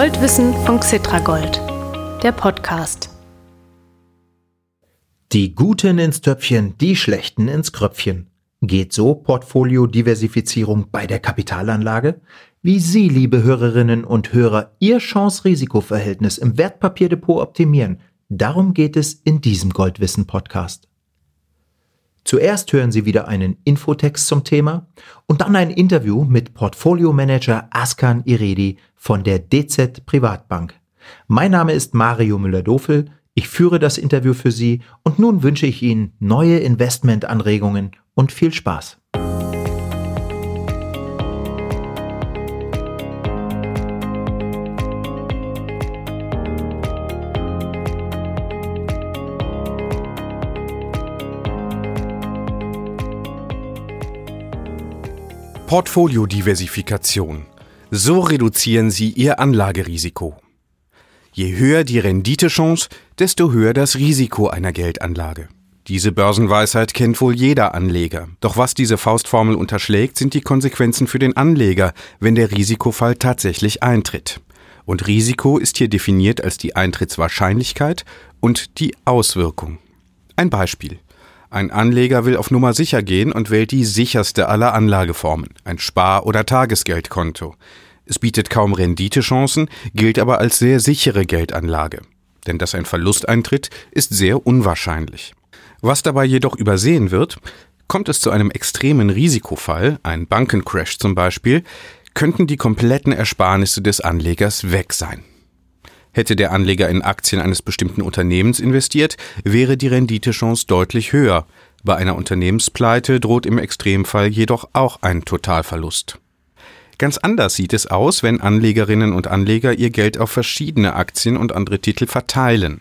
Goldwissen von Xitragold, der Podcast. Die Guten ins Töpfchen, die Schlechten ins Kröpfchen. Geht so Portfoliodiversifizierung bei der Kapitalanlage? Wie Sie, liebe Hörerinnen und Hörer, Ihr Chance-Risiko-Verhältnis im Wertpapierdepot optimieren, darum geht es in diesem Goldwissen-Podcast. Zuerst hören Sie wieder einen Infotext zum Thema und dann ein Interview mit Portfolio-Manager Askan Iredi von der DZ Privatbank. Mein Name ist Mario Müller-Dofel ich führe das Interview für Sie und nun wünsche ich Ihnen neue Investmentanregungen und viel Spaß. Portfoliodiversifikation. So reduzieren Sie Ihr Anlagerisiko. Je höher die Renditechance, desto höher das Risiko einer Geldanlage. Diese Börsenweisheit kennt wohl jeder Anleger. Doch was diese Faustformel unterschlägt, sind die Konsequenzen für den Anleger, wenn der Risikofall tatsächlich eintritt. Und Risiko ist hier definiert als die Eintrittswahrscheinlichkeit und die Auswirkung. Ein Beispiel. Ein Anleger will auf Nummer sicher gehen und wählt die sicherste aller Anlageformen, ein Spar- oder Tagesgeldkonto. Es bietet kaum Renditechancen, gilt aber als sehr sichere Geldanlage. Denn dass ein Verlust eintritt, ist sehr unwahrscheinlich. Was dabei jedoch übersehen wird, kommt es zu einem extremen Risikofall, ein Bankencrash zum Beispiel, könnten die kompletten Ersparnisse des Anlegers weg sein. Hätte der Anleger in Aktien eines bestimmten Unternehmens investiert, wäre die Renditechance deutlich höher. Bei einer Unternehmenspleite droht im Extremfall jedoch auch ein Totalverlust. Ganz anders sieht es aus, wenn Anlegerinnen und Anleger ihr Geld auf verschiedene Aktien und andere Titel verteilen.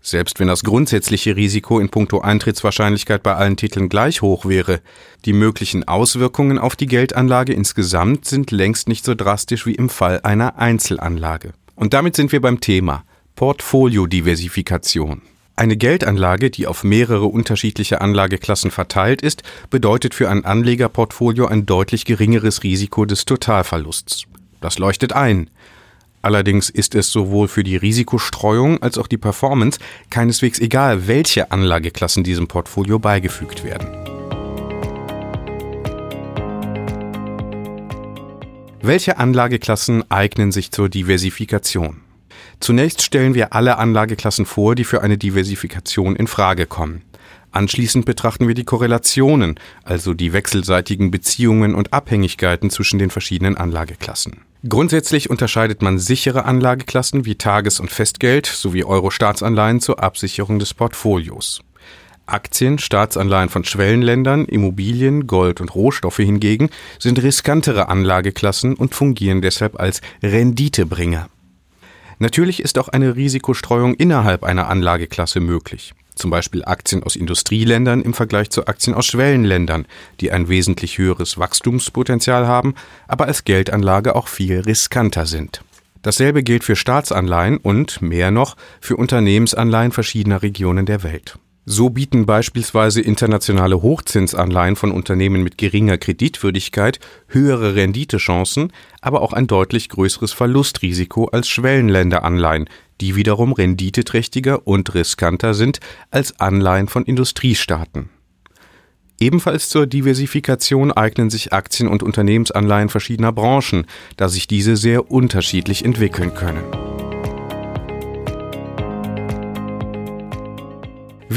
Selbst wenn das grundsätzliche Risiko in puncto Eintrittswahrscheinlichkeit bei allen Titeln gleich hoch wäre, die möglichen Auswirkungen auf die Geldanlage insgesamt sind längst nicht so drastisch wie im Fall einer Einzelanlage. Und damit sind wir beim Thema Portfoliodiversifikation. Eine Geldanlage, die auf mehrere unterschiedliche Anlageklassen verteilt ist, bedeutet für ein Anlegerportfolio ein deutlich geringeres Risiko des Totalverlusts. Das leuchtet ein. Allerdings ist es sowohl für die Risikostreuung als auch die Performance keineswegs egal, welche Anlageklassen diesem Portfolio beigefügt werden. Welche Anlageklassen eignen sich zur Diversifikation? Zunächst stellen wir alle Anlageklassen vor, die für eine Diversifikation in Frage kommen. Anschließend betrachten wir die Korrelationen, also die wechselseitigen Beziehungen und Abhängigkeiten zwischen den verschiedenen Anlageklassen. Grundsätzlich unterscheidet man sichere Anlageklassen wie Tages- und Festgeld sowie Euro-Staatsanleihen zur Absicherung des Portfolios. Aktien, Staatsanleihen von Schwellenländern, Immobilien, Gold und Rohstoffe hingegen sind riskantere Anlageklassen und fungieren deshalb als Renditebringer. Natürlich ist auch eine Risikostreuung innerhalb einer Anlageklasse möglich. Zum Beispiel Aktien aus Industrieländern im Vergleich zu Aktien aus Schwellenländern, die ein wesentlich höheres Wachstumspotenzial haben, aber als Geldanlage auch viel riskanter sind. Dasselbe gilt für Staatsanleihen und, mehr noch, für Unternehmensanleihen verschiedener Regionen der Welt. So bieten beispielsweise internationale Hochzinsanleihen von Unternehmen mit geringer Kreditwürdigkeit höhere Renditechancen, aber auch ein deutlich größeres Verlustrisiko als Schwellenländeranleihen, die wiederum renditeträchtiger und riskanter sind als Anleihen von Industriestaaten. Ebenfalls zur Diversifikation eignen sich Aktien- und Unternehmensanleihen verschiedener Branchen, da sich diese sehr unterschiedlich entwickeln können.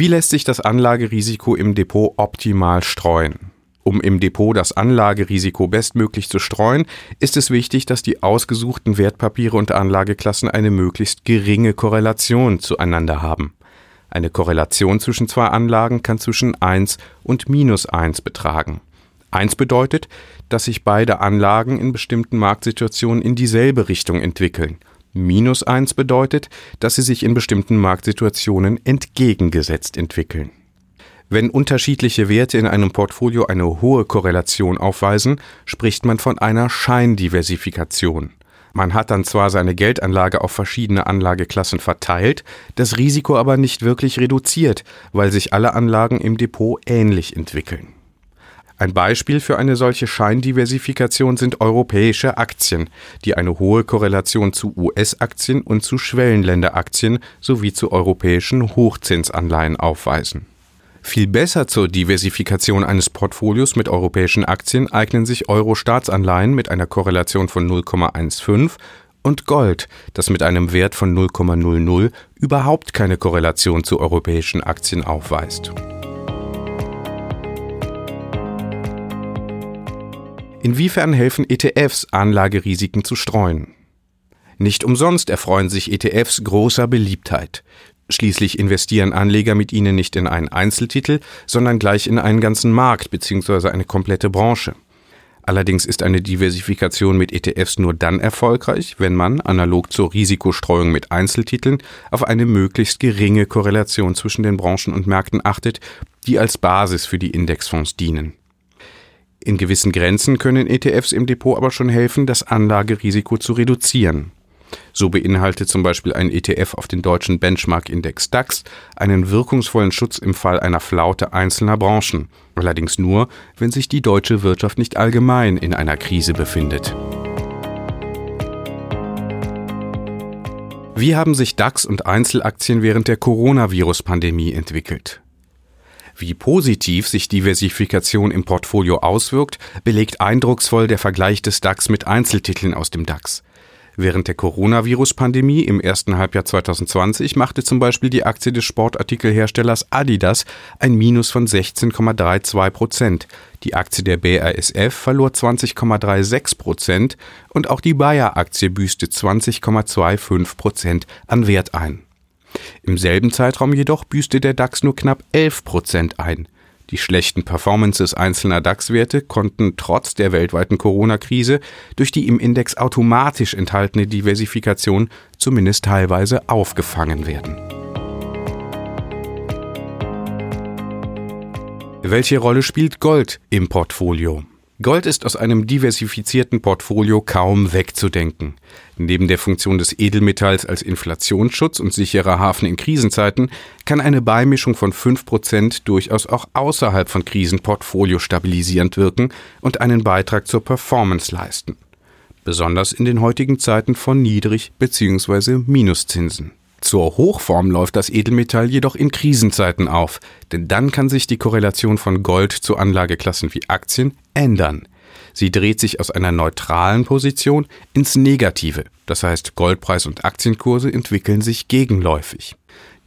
Wie lässt sich das Anlagerisiko im Depot optimal streuen? Um im Depot das Anlagerisiko bestmöglich zu streuen, ist es wichtig, dass die ausgesuchten Wertpapiere und Anlageklassen eine möglichst geringe Korrelation zueinander haben. Eine Korrelation zwischen zwei Anlagen kann zwischen 1 und minus 1 betragen. 1 bedeutet, dass sich beide Anlagen in bestimmten Marktsituationen in dieselbe Richtung entwickeln Minus 1 bedeutet, dass sie sich in bestimmten Marktsituationen entgegengesetzt entwickeln. Wenn unterschiedliche Werte in einem Portfolio eine hohe Korrelation aufweisen, spricht man von einer Scheindiversifikation. Man hat dann zwar seine Geldanlage auf verschiedene Anlageklassen verteilt, das Risiko aber nicht wirklich reduziert, weil sich alle Anlagen im Depot ähnlich entwickeln. Ein Beispiel für eine solche Scheindiversifikation sind europäische Aktien, die eine hohe Korrelation zu US-Aktien und zu Schwellenländeraktien sowie zu europäischen Hochzinsanleihen aufweisen. Viel besser zur Diversifikation eines Portfolios mit europäischen Aktien eignen sich Euro-Staatsanleihen mit einer Korrelation von 0,15 und Gold, das mit einem Wert von 0,00 überhaupt keine Korrelation zu europäischen Aktien aufweist. Inwiefern helfen ETFs, Anlagerisiken zu streuen? Nicht umsonst erfreuen sich ETFs großer Beliebtheit. Schließlich investieren Anleger mit ihnen nicht in einen Einzeltitel, sondern gleich in einen ganzen Markt bzw. eine komplette Branche. Allerdings ist eine Diversifikation mit ETFs nur dann erfolgreich, wenn man, analog zur Risikostreuung mit Einzeltiteln, auf eine möglichst geringe Korrelation zwischen den Branchen und Märkten achtet, die als Basis für die Indexfonds dienen. In gewissen Grenzen können ETFs im Depot aber schon helfen, das Anlagerisiko zu reduzieren. So beinhaltet zum Beispiel ein ETF auf den deutschen Benchmark-Index DAX einen wirkungsvollen Schutz im Fall einer Flaute einzelner Branchen, allerdings nur, wenn sich die deutsche Wirtschaft nicht allgemein in einer Krise befindet. Wie haben sich DAX und Einzelaktien während der Coronavirus-Pandemie entwickelt? Wie positiv sich Diversifikation im Portfolio auswirkt, belegt eindrucksvoll der Vergleich des DAX mit Einzeltiteln aus dem DAX. Während der Coronavirus-Pandemie im ersten Halbjahr 2020 machte zum Beispiel die Aktie des Sportartikelherstellers Adidas ein Minus von 16,32 Prozent. Die Aktie der BASF verlor 20,36 Prozent und auch die Bayer-Aktie büßte 20,25 Prozent an Wert ein. Im selben Zeitraum jedoch büßte der DAX nur knapp 11 Prozent ein. Die schlechten Performances einzelner DAX-Werte konnten trotz der weltweiten Corona-Krise durch die im Index automatisch enthaltene Diversifikation zumindest teilweise aufgefangen werden. Welche Rolle spielt Gold im Portfolio? Gold ist aus einem diversifizierten Portfolio kaum wegzudenken. Neben der Funktion des Edelmetalls als Inflationsschutz und sicherer Hafen in Krisenzeiten kann eine Beimischung von 5% durchaus auch außerhalb von Krisen portfoliostabilisierend wirken und einen Beitrag zur Performance leisten. Besonders in den heutigen Zeiten von Niedrig- bzw. Minuszinsen. Zur Hochform läuft das Edelmetall jedoch in Krisenzeiten auf, denn dann kann sich die Korrelation von Gold zu Anlageklassen wie Aktien ändern. Sie dreht sich aus einer neutralen Position ins Negative, das heißt Goldpreis und Aktienkurse entwickeln sich gegenläufig.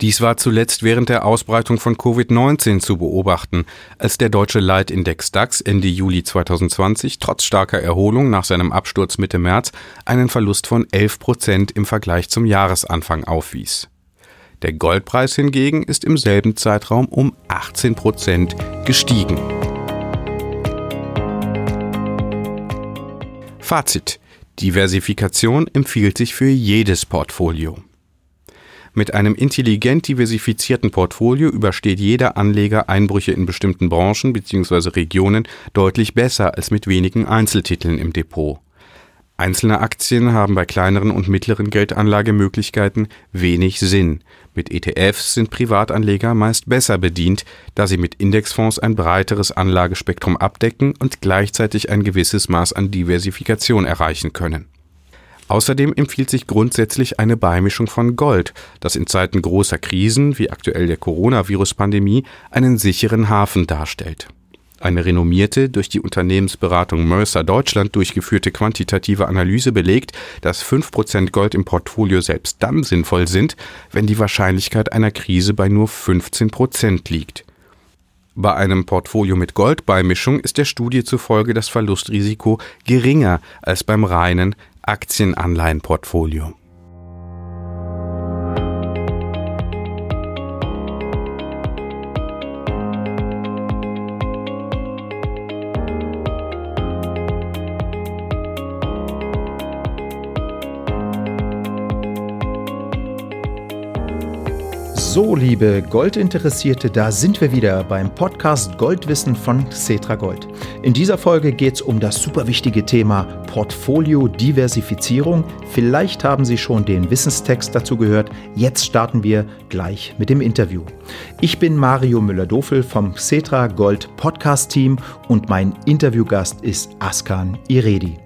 Dies war zuletzt während der Ausbreitung von Covid-19 zu beobachten, als der deutsche Leitindex DAX Ende Juli 2020 trotz starker Erholung nach seinem Absturz Mitte März einen Verlust von 11 Prozent im Vergleich zum Jahresanfang aufwies. Der Goldpreis hingegen ist im selben Zeitraum um 18 Prozent gestiegen. Fazit. Diversifikation empfiehlt sich für jedes Portfolio. Mit einem intelligent diversifizierten Portfolio übersteht jeder Anleger Einbrüche in bestimmten Branchen bzw. Regionen deutlich besser als mit wenigen Einzeltiteln im Depot. Einzelne Aktien haben bei kleineren und mittleren Geldanlagemöglichkeiten wenig Sinn. Mit ETFs sind Privatanleger meist besser bedient, da sie mit Indexfonds ein breiteres Anlagespektrum abdecken und gleichzeitig ein gewisses Maß an Diversifikation erreichen können. Außerdem empfiehlt sich grundsätzlich eine Beimischung von Gold, das in Zeiten großer Krisen wie aktuell der Coronavirus-Pandemie einen sicheren Hafen darstellt. Eine renommierte, durch die Unternehmensberatung Mercer Deutschland durchgeführte quantitative Analyse belegt, dass 5% Gold im Portfolio selbst dann sinnvoll sind, wenn die Wahrscheinlichkeit einer Krise bei nur 15% liegt. Bei einem Portfolio mit Goldbeimischung ist der Studie zufolge das Verlustrisiko geringer als beim reinen Aktienanleihenportfolio. So, liebe Goldinteressierte, da sind wir wieder beim Podcast Goldwissen von Cetra Gold. In dieser Folge geht es um das super wichtige Thema Portfolio-Diversifizierung. Vielleicht haben Sie schon den Wissenstext dazu gehört. Jetzt starten wir gleich mit dem Interview. Ich bin Mario Müller-Dofel vom Cetra Gold Podcast Team und mein Interviewgast ist Askan Iredi.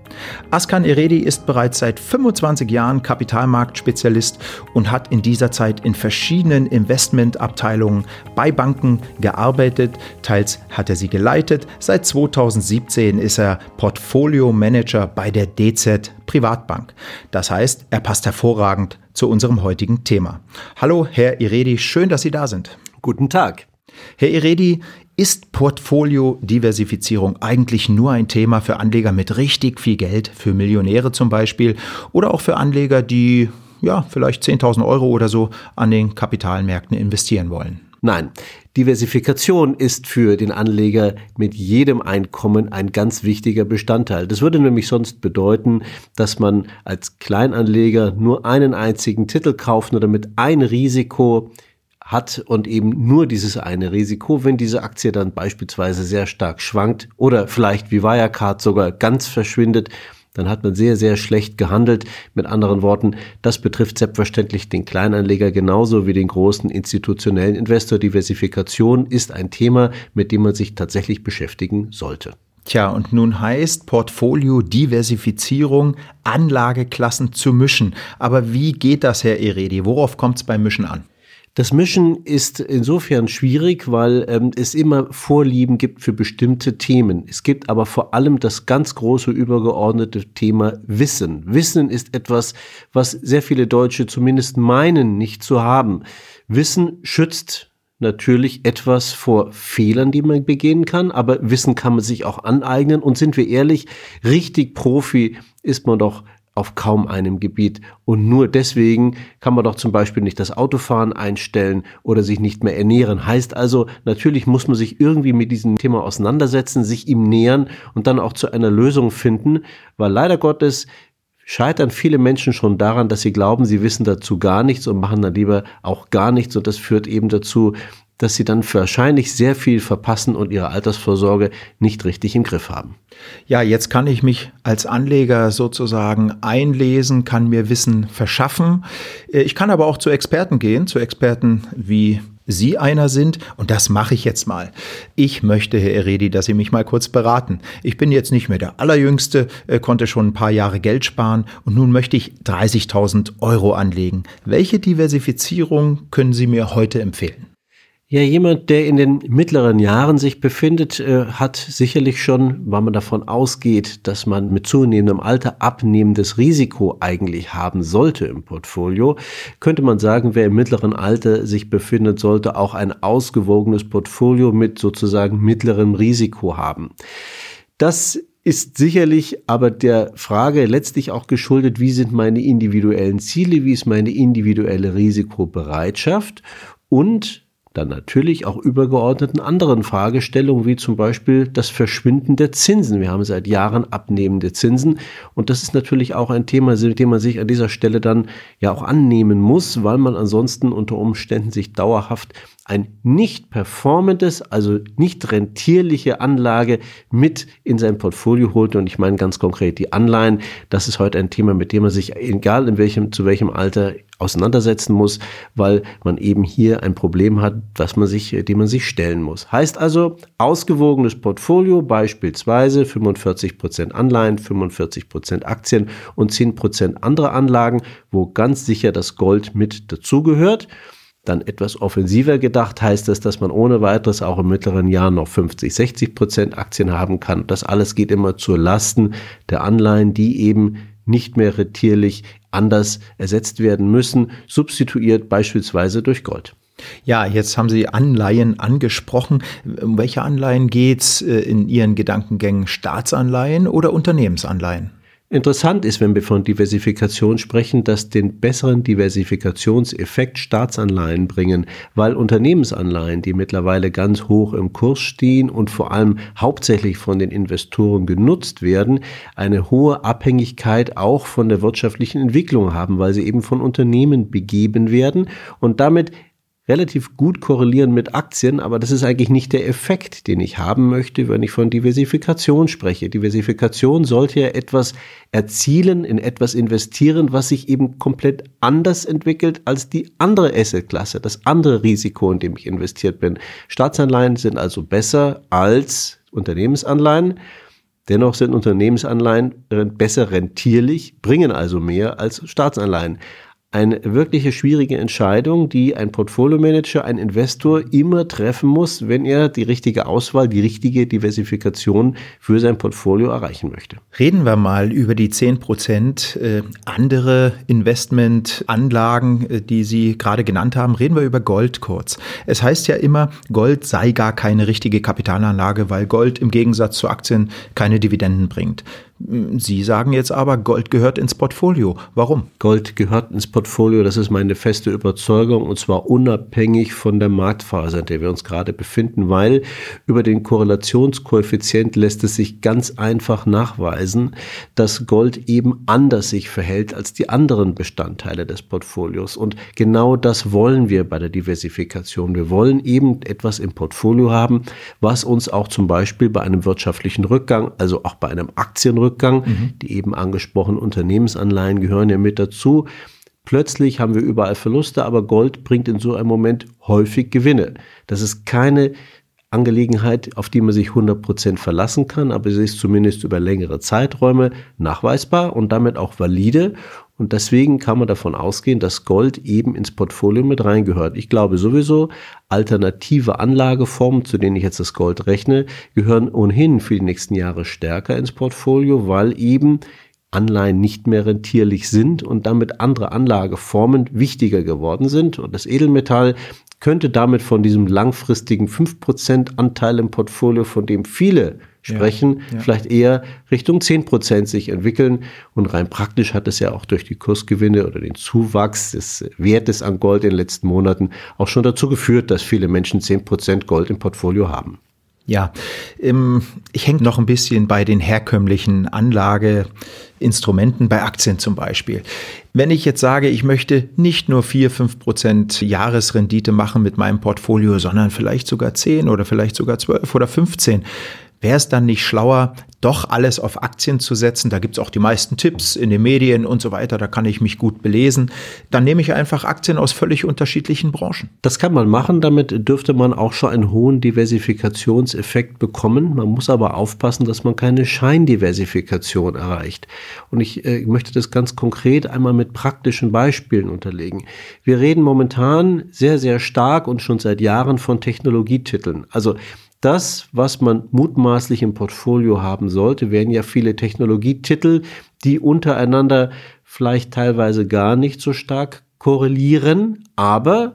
Askan Eredi ist bereits seit 25 Jahren Kapitalmarktspezialist und hat in dieser Zeit in verschiedenen Investmentabteilungen bei Banken gearbeitet. Teils hat er sie geleitet. Seit 2017 ist er Portfolio Manager bei der DZ Privatbank. Das heißt, er passt hervorragend zu unserem heutigen Thema. Hallo, Herr Iredi, schön, dass Sie da sind. Guten Tag. Herr Iredi, ist Portfolio-Diversifizierung eigentlich nur ein Thema für Anleger mit richtig viel Geld, für Millionäre zum Beispiel, oder auch für Anleger, die ja vielleicht 10.000 Euro oder so an den Kapitalmärkten investieren wollen? Nein, Diversifikation ist für den Anleger mit jedem Einkommen ein ganz wichtiger Bestandteil. Das würde nämlich sonst bedeuten, dass man als Kleinanleger nur einen einzigen Titel kaufen oder mit ein Risiko hat und eben nur dieses eine Risiko, wenn diese Aktie dann beispielsweise sehr stark schwankt oder vielleicht wie Wirecard sogar ganz verschwindet, dann hat man sehr, sehr schlecht gehandelt. Mit anderen Worten, das betrifft selbstverständlich den Kleinanleger genauso wie den großen institutionellen Investor. Diversifikation ist ein Thema, mit dem man sich tatsächlich beschäftigen sollte. Tja, und nun heißt Portfolio Diversifizierung, Anlageklassen zu mischen. Aber wie geht das, Herr Eredi? Worauf kommt es beim Mischen an? Das Mischen ist insofern schwierig, weil ähm, es immer Vorlieben gibt für bestimmte Themen. Es gibt aber vor allem das ganz große übergeordnete Thema Wissen. Wissen ist etwas, was sehr viele Deutsche zumindest meinen, nicht zu haben. Wissen schützt natürlich etwas vor Fehlern, die man begehen kann, aber Wissen kann man sich auch aneignen und sind wir ehrlich, richtig Profi ist man doch auf kaum einem Gebiet. Und nur deswegen kann man doch zum Beispiel nicht das Autofahren einstellen oder sich nicht mehr ernähren. Heißt also, natürlich muss man sich irgendwie mit diesem Thema auseinandersetzen, sich ihm nähern und dann auch zu einer Lösung finden, weil leider Gottes scheitern viele Menschen schon daran, dass sie glauben, sie wissen dazu gar nichts und machen dann lieber auch gar nichts. Und das führt eben dazu, dass sie dann wahrscheinlich sehr viel verpassen und ihre Altersvorsorge nicht richtig im Griff haben. Ja, jetzt kann ich mich als Anleger sozusagen einlesen, kann mir Wissen verschaffen. Äh, ich kann aber auch zu Experten gehen, zu Experten wie Sie einer sind, und das mache ich jetzt mal. Ich möchte, Herr Eredi, dass Sie mich mal kurz beraten. Ich bin jetzt nicht mehr der Allerjüngste, äh, konnte schon ein paar Jahre Geld sparen und nun möchte ich 30.000 Euro anlegen. Welche Diversifizierung können Sie mir heute empfehlen? Ja, jemand, der in den mittleren Jahren sich befindet, äh, hat sicherlich schon, weil man davon ausgeht, dass man mit zunehmendem Alter abnehmendes Risiko eigentlich haben sollte im Portfolio, könnte man sagen, wer im mittleren Alter sich befindet, sollte auch ein ausgewogenes Portfolio mit sozusagen mittlerem Risiko haben. Das ist sicherlich aber der Frage letztlich auch geschuldet, wie sind meine individuellen Ziele, wie ist meine individuelle Risikobereitschaft und dann natürlich auch übergeordneten anderen Fragestellungen, wie zum Beispiel das Verschwinden der Zinsen. Wir haben seit Jahren abnehmende Zinsen und das ist natürlich auch ein Thema, dem man sich an dieser Stelle dann ja auch annehmen muss, weil man ansonsten unter Umständen sich dauerhaft ein nicht performendes, also nicht rentierliche Anlage mit in sein Portfolio holt. Und ich meine ganz konkret die Anleihen. Das ist heute ein Thema, mit dem man sich, egal in welchem, zu welchem Alter, auseinandersetzen muss, weil man eben hier ein Problem hat, was man sich, dem man sich stellen muss. Heißt also, ausgewogenes Portfolio, beispielsweise 45 Prozent Anleihen, 45 Prozent Aktien und 10 Prozent andere Anlagen, wo ganz sicher das Gold mit dazugehört. Dann etwas offensiver gedacht heißt das, dass man ohne weiteres auch im mittleren Jahr noch 50, 60 Prozent Aktien haben kann. Das alles geht immer zur Lasten der Anleihen, die eben nicht mehr retierlich anders ersetzt werden müssen, substituiert beispielsweise durch Gold. Ja, jetzt haben Sie Anleihen angesprochen. Um welche Anleihen geht es äh, in Ihren Gedankengängen? Staatsanleihen oder Unternehmensanleihen? Interessant ist, wenn wir von Diversifikation sprechen, dass den besseren Diversifikationseffekt Staatsanleihen bringen, weil Unternehmensanleihen, die mittlerweile ganz hoch im Kurs stehen und vor allem hauptsächlich von den Investoren genutzt werden, eine hohe Abhängigkeit auch von der wirtschaftlichen Entwicklung haben, weil sie eben von Unternehmen begeben werden und damit relativ gut korrelieren mit Aktien, aber das ist eigentlich nicht der Effekt, den ich haben möchte, wenn ich von Diversifikation spreche. Diversifikation sollte ja etwas erzielen, in etwas investieren, was sich eben komplett anders entwickelt als die andere Assetklasse, das andere Risiko, in dem ich investiert bin. Staatsanleihen sind also besser als Unternehmensanleihen. Dennoch sind Unternehmensanleihen besser rentierlich, bringen also mehr als Staatsanleihen eine wirkliche schwierige Entscheidung, die ein Portfolio-Manager, ein Investor immer treffen muss, wenn er die richtige Auswahl, die richtige Diversifikation für sein Portfolio erreichen möchte. Reden wir mal über die 10 Prozent äh, andere Investmentanlagen, äh, die Sie gerade genannt haben. Reden wir über Gold kurz. Es heißt ja immer, Gold sei gar keine richtige Kapitalanlage, weil Gold im Gegensatz zu Aktien keine Dividenden bringt. Sie sagen jetzt aber, Gold gehört ins Portfolio. Warum? Gold gehört ins Portfolio, das ist meine feste Überzeugung, und zwar unabhängig von der Marktphase, in der wir uns gerade befinden, weil über den Korrelationskoeffizient lässt es sich ganz einfach nachweisen, dass Gold eben anders sich verhält als die anderen Bestandteile des Portfolios. Und genau das wollen wir bei der Diversifikation. Wir wollen eben etwas im Portfolio haben, was uns auch zum Beispiel bei einem wirtschaftlichen Rückgang, also auch bei einem Aktienrückgang, Rückgang. Mhm. Die eben angesprochenen Unternehmensanleihen gehören ja mit dazu. Plötzlich haben wir überall Verluste, aber Gold bringt in so einem Moment häufig Gewinne. Das ist keine Angelegenheit, auf die man sich 100% verlassen kann, aber sie ist zumindest über längere Zeiträume nachweisbar und damit auch valide. Und deswegen kann man davon ausgehen, dass Gold eben ins Portfolio mit reingehört. Ich glaube sowieso, alternative Anlageformen, zu denen ich jetzt das Gold rechne, gehören ohnehin für die nächsten Jahre stärker ins Portfolio, weil eben Anleihen nicht mehr rentierlich sind und damit andere Anlageformen wichtiger geworden sind. Und das Edelmetall könnte damit von diesem langfristigen 5% Anteil im Portfolio, von dem viele sprechen, ja, ja. vielleicht eher Richtung 10 Prozent sich entwickeln. Und rein praktisch hat es ja auch durch die Kursgewinne oder den Zuwachs des Wertes an Gold in den letzten Monaten auch schon dazu geführt, dass viele Menschen 10 Prozent Gold im Portfolio haben. Ja, ähm, ich hänge noch ein bisschen bei den herkömmlichen Anlageinstrumenten, bei Aktien zum Beispiel. Wenn ich jetzt sage, ich möchte nicht nur 4, 5 Prozent Jahresrendite machen mit meinem Portfolio, sondern vielleicht sogar 10 oder vielleicht sogar 12 oder 15, Wäre es dann nicht schlauer, doch alles auf Aktien zu setzen? Da gibt es auch die meisten Tipps in den Medien und so weiter, da kann ich mich gut belesen. Dann nehme ich einfach Aktien aus völlig unterschiedlichen Branchen. Das kann man machen, damit dürfte man auch schon einen hohen Diversifikationseffekt bekommen. Man muss aber aufpassen, dass man keine Scheindiversifikation erreicht. Und ich äh, möchte das ganz konkret einmal mit praktischen Beispielen unterlegen. Wir reden momentan sehr, sehr stark und schon seit Jahren von Technologietiteln. Also das, was man mutmaßlich im Portfolio haben sollte, wären ja viele Technologietitel, die untereinander vielleicht teilweise gar nicht so stark korrelieren, aber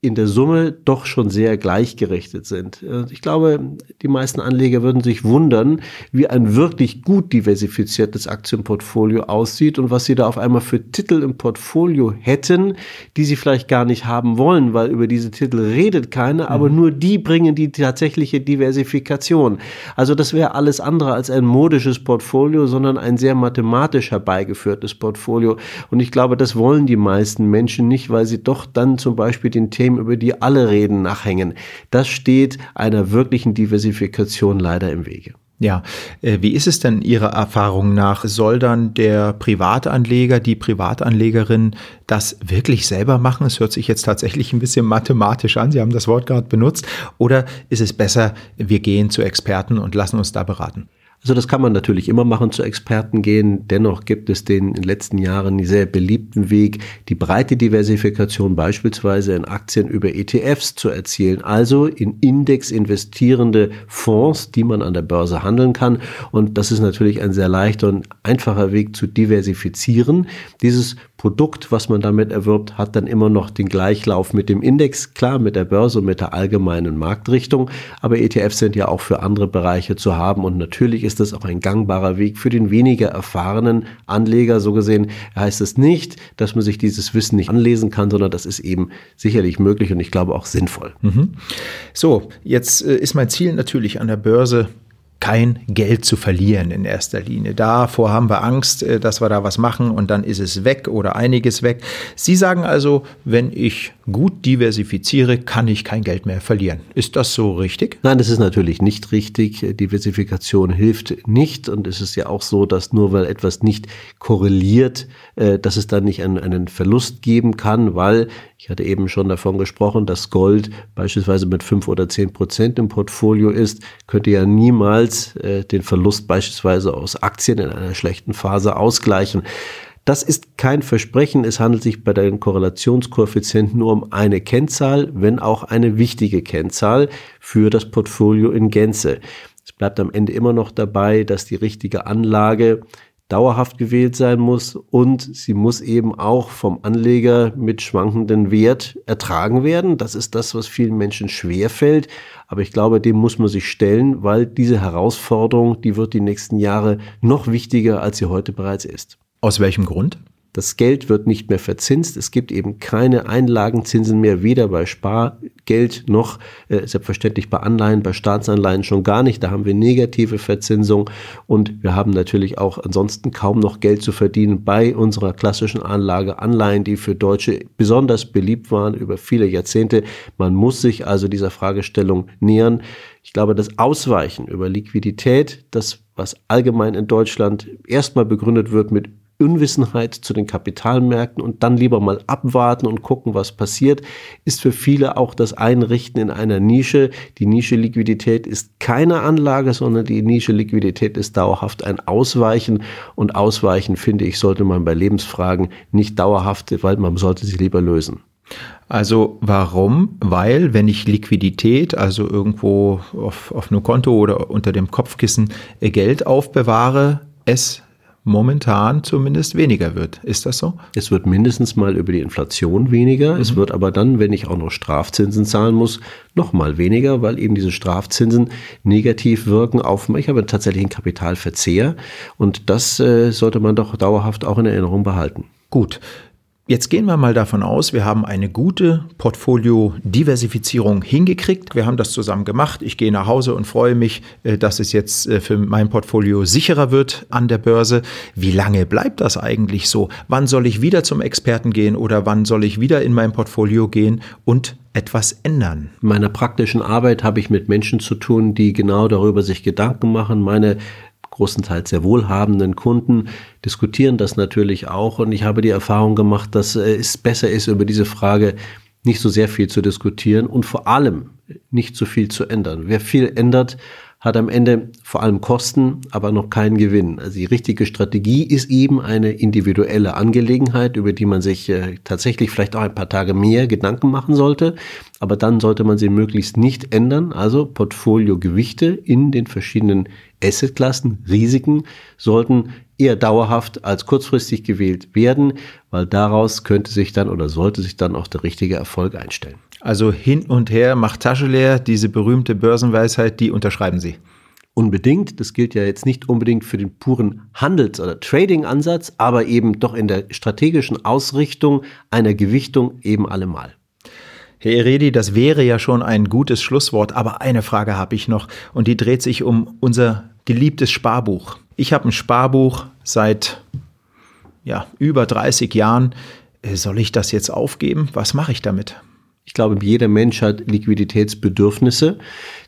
in der Summe doch schon sehr gleichgerichtet sind. Ich glaube, die meisten Anleger würden sich wundern, wie ein wirklich gut diversifiziertes Aktienportfolio aussieht und was sie da auf einmal für Titel im Portfolio hätten, die sie vielleicht gar nicht haben wollen, weil über diese Titel redet keiner, mhm. aber nur die bringen die tatsächliche Diversifikation. Also das wäre alles andere als ein modisches Portfolio, sondern ein sehr mathematisch herbeigeführtes Portfolio. Und ich glaube, das wollen die meisten Menschen nicht, weil sie doch dann zum Beispiel den Themen Themen, über die alle reden, nachhängen. Das steht einer wirklichen Diversifikation leider im Wege. Ja, äh, wie ist es denn Ihrer Erfahrung nach? Soll dann der Privatanleger, die Privatanlegerin das wirklich selber machen? Es hört sich jetzt tatsächlich ein bisschen mathematisch an. Sie haben das Wort gerade benutzt. Oder ist es besser, wir gehen zu Experten und lassen uns da beraten? Also das kann man natürlich immer machen, zu Experten gehen. Dennoch gibt es den in den letzten Jahren sehr beliebten Weg, die breite Diversifikation beispielsweise in Aktien über ETFs zu erzielen, also in Index investierende Fonds, die man an der Börse handeln kann. Und das ist natürlich ein sehr leichter und einfacher Weg zu diversifizieren. Dieses Produkt, was man damit erwirbt, hat dann immer noch den Gleichlauf mit dem Index, klar mit der Börse und mit der allgemeinen Marktrichtung, aber ETFs sind ja auch für andere Bereiche zu haben und natürlich ist das auch ein gangbarer Weg für den weniger erfahrenen Anleger. So gesehen heißt es nicht, dass man sich dieses Wissen nicht anlesen kann, sondern das ist eben sicherlich möglich und ich glaube auch sinnvoll. Mhm. So, jetzt äh, ist mein Ziel natürlich an der Börse kein Geld zu verlieren in erster Linie. Davor haben wir Angst, äh, dass wir da was machen und dann ist es weg oder einiges weg. Sie sagen also, wenn ich gut diversifiziere, kann ich kein Geld mehr verlieren. Ist das so richtig? Nein, das ist natürlich nicht richtig. Diversifikation hilft nicht und es ist ja auch so, dass nur weil etwas nicht korreliert, äh, dass es dann nicht einen, Verlust geben kann, weil ich hatte eben schon davon gesprochen, dass Gold beispielsweise mit fünf oder zehn Prozent im Portfolio ist, könnte ja niemals niemals äh, den Verlust beispielsweise aus Aktien in einer schlechten Phase ausgleichen. Das ist kein Versprechen. Es handelt sich bei den Korrelationskoeffizienten nur um eine Kennzahl, wenn auch eine wichtige Kennzahl für das Portfolio in Gänze. Es bleibt am Ende immer noch dabei, dass die richtige Anlage dauerhaft gewählt sein muss und sie muss eben auch vom Anleger mit schwankenden Wert ertragen werden. Das ist das, was vielen Menschen schwerfällt. Aber ich glaube, dem muss man sich stellen, weil diese Herausforderung, die wird die nächsten Jahre noch wichtiger, als sie heute bereits ist. Aus welchem Grund? Das Geld wird nicht mehr verzinst. Es gibt eben keine Einlagenzinsen mehr, weder bei Spargeld noch äh, selbstverständlich bei Anleihen, bei Staatsanleihen schon gar nicht. Da haben wir negative Verzinsung und wir haben natürlich auch ansonsten kaum noch Geld zu verdienen bei unserer klassischen Anlage Anleihen, die für Deutsche besonders beliebt waren über viele Jahrzehnte. Man muss sich also dieser Fragestellung nähern. Ich glaube, das Ausweichen über Liquidität, das was allgemein in Deutschland erstmal begründet wird mit Unwissenheit zu den Kapitalmärkten und dann lieber mal abwarten und gucken, was passiert, ist für viele auch das Einrichten in einer Nische. Die Nische Liquidität ist keine Anlage, sondern die Nische Liquidität ist dauerhaft ein Ausweichen und Ausweichen, finde ich, sollte man bei Lebensfragen nicht dauerhaft, weil man sollte sie lieber lösen. Also warum? Weil wenn ich Liquidität, also irgendwo auf, auf einem Konto oder unter dem Kopfkissen äh, Geld aufbewahre, es momentan zumindest weniger wird. Ist das so? Es wird mindestens mal über die Inflation weniger. Mhm. Es wird aber dann, wenn ich auch noch Strafzinsen zahlen muss, noch mal weniger, weil eben diese Strafzinsen negativ wirken auf, ich habe tatsächlich einen Kapitalverzehr und das äh, sollte man doch dauerhaft auch in Erinnerung behalten. Gut. Jetzt gehen wir mal davon aus, wir haben eine gute Portfolio-Diversifizierung hingekriegt. Wir haben das zusammen gemacht. Ich gehe nach Hause und freue mich, äh, dass es jetzt äh, für mein Portfolio sicherer wird an der Börse. Wie lange bleibt das eigentlich so? Wann soll ich wieder zum Experten gehen oder wann soll ich wieder in mein Portfolio gehen und etwas ändern? In meiner praktischen Arbeit habe ich mit Menschen zu tun, die genau darüber sich Gedanken machen. Meine großenteils sehr wohlhabenden Kunden diskutieren das natürlich auch. Und ich habe die Erfahrung gemacht, dass äh, es besser ist, über diese Frage nicht so sehr viel zu diskutieren und vor allem nicht so viel zu ändern. Wer viel ändert, hat am Ende vor allem Kosten, aber noch keinen Gewinn. Also die richtige Strategie ist eben eine individuelle Angelegenheit, über die man sich äh, tatsächlich vielleicht auch ein paar Tage mehr Gedanken machen sollte. Aber dann sollte man sie möglichst nicht ändern. Also Portfoliogewichte in den verschiedenen Assetklassen, Risiken sollten eher dauerhaft als kurzfristig gewählt werden, weil daraus könnte sich dann oder sollte sich dann auch der richtige Erfolg einstellen. Also hin und her, macht Tasche leer, diese berühmte Börsenweisheit, die unterschreiben Sie. Unbedingt. Das gilt ja jetzt nicht unbedingt für den puren Handels- oder Trading-Ansatz, aber eben doch in der strategischen Ausrichtung einer Gewichtung eben allemal. Herr Eredi, das wäre ja schon ein gutes Schlusswort, aber eine Frage habe ich noch und die dreht sich um unser geliebtes Sparbuch. Ich habe ein Sparbuch seit ja, über 30 Jahren. Soll ich das jetzt aufgeben? Was mache ich damit? Ich glaube, jeder Mensch hat Liquiditätsbedürfnisse.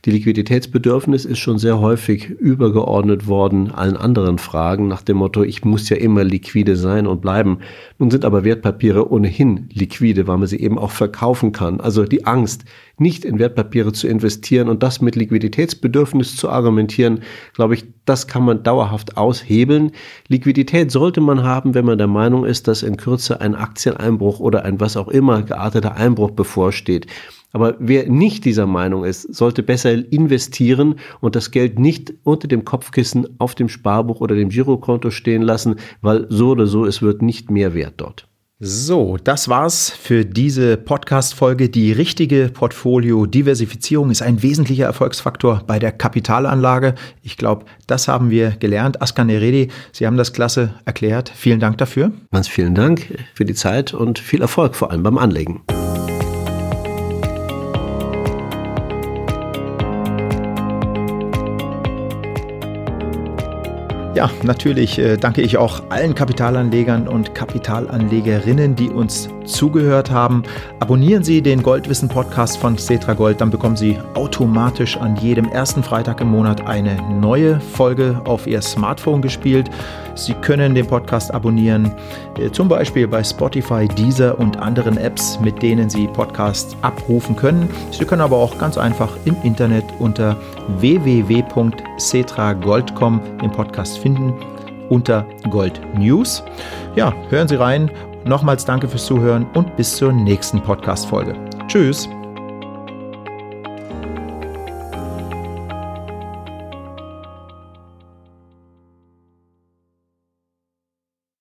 Die Liquiditätsbedürfnis ist schon sehr häufig übergeordnet worden allen anderen Fragen nach dem Motto, ich muss ja immer liquide sein und bleiben. Nun sind aber Wertpapiere ohnehin liquide, weil man sie eben auch verkaufen kann. Also die Angst, nicht in Wertpapiere zu investieren und das mit Liquiditätsbedürfnis zu argumentieren, glaube ich, das kann man dauerhaft aushebeln. Liquidität sollte man haben, wenn man der Meinung ist, dass in Kürze ein Aktieneinbruch oder ein was auch immer gearteter Einbruch bevorsteht. Aber wer nicht dieser Meinung ist, sollte besser investieren und das Geld nicht unter dem Kopfkissen auf dem Sparbuch oder dem Girokonto stehen lassen, weil so oder so es wird nicht mehr wert dort. So, das war's für diese Podcast-Folge. Die richtige Portfolio-Diversifizierung ist ein wesentlicher Erfolgsfaktor bei der Kapitalanlage. Ich glaube, das haben wir gelernt. Askan Neredi, Sie haben das klasse erklärt. Vielen Dank dafür. Ganz vielen Dank für die Zeit und viel Erfolg vor allem beim Anlegen. Ja, natürlich äh, danke ich auch allen Kapitalanlegern und Kapitalanlegerinnen, die uns zugehört haben. Abonnieren Sie den Goldwissen Podcast von Cetra Gold, dann bekommen Sie automatisch an jedem ersten Freitag im Monat eine neue Folge auf Ihr Smartphone gespielt. Sie können den Podcast abonnieren, äh, zum Beispiel bei Spotify, Deezer und anderen Apps, mit denen Sie Podcasts abrufen können. Sie können aber auch ganz einfach im Internet unter www.cetragold.com den Podcast finden unter Gold News. Ja, hören Sie rein. Nochmals danke fürs Zuhören und bis zur nächsten Podcast-Folge. Tschüss.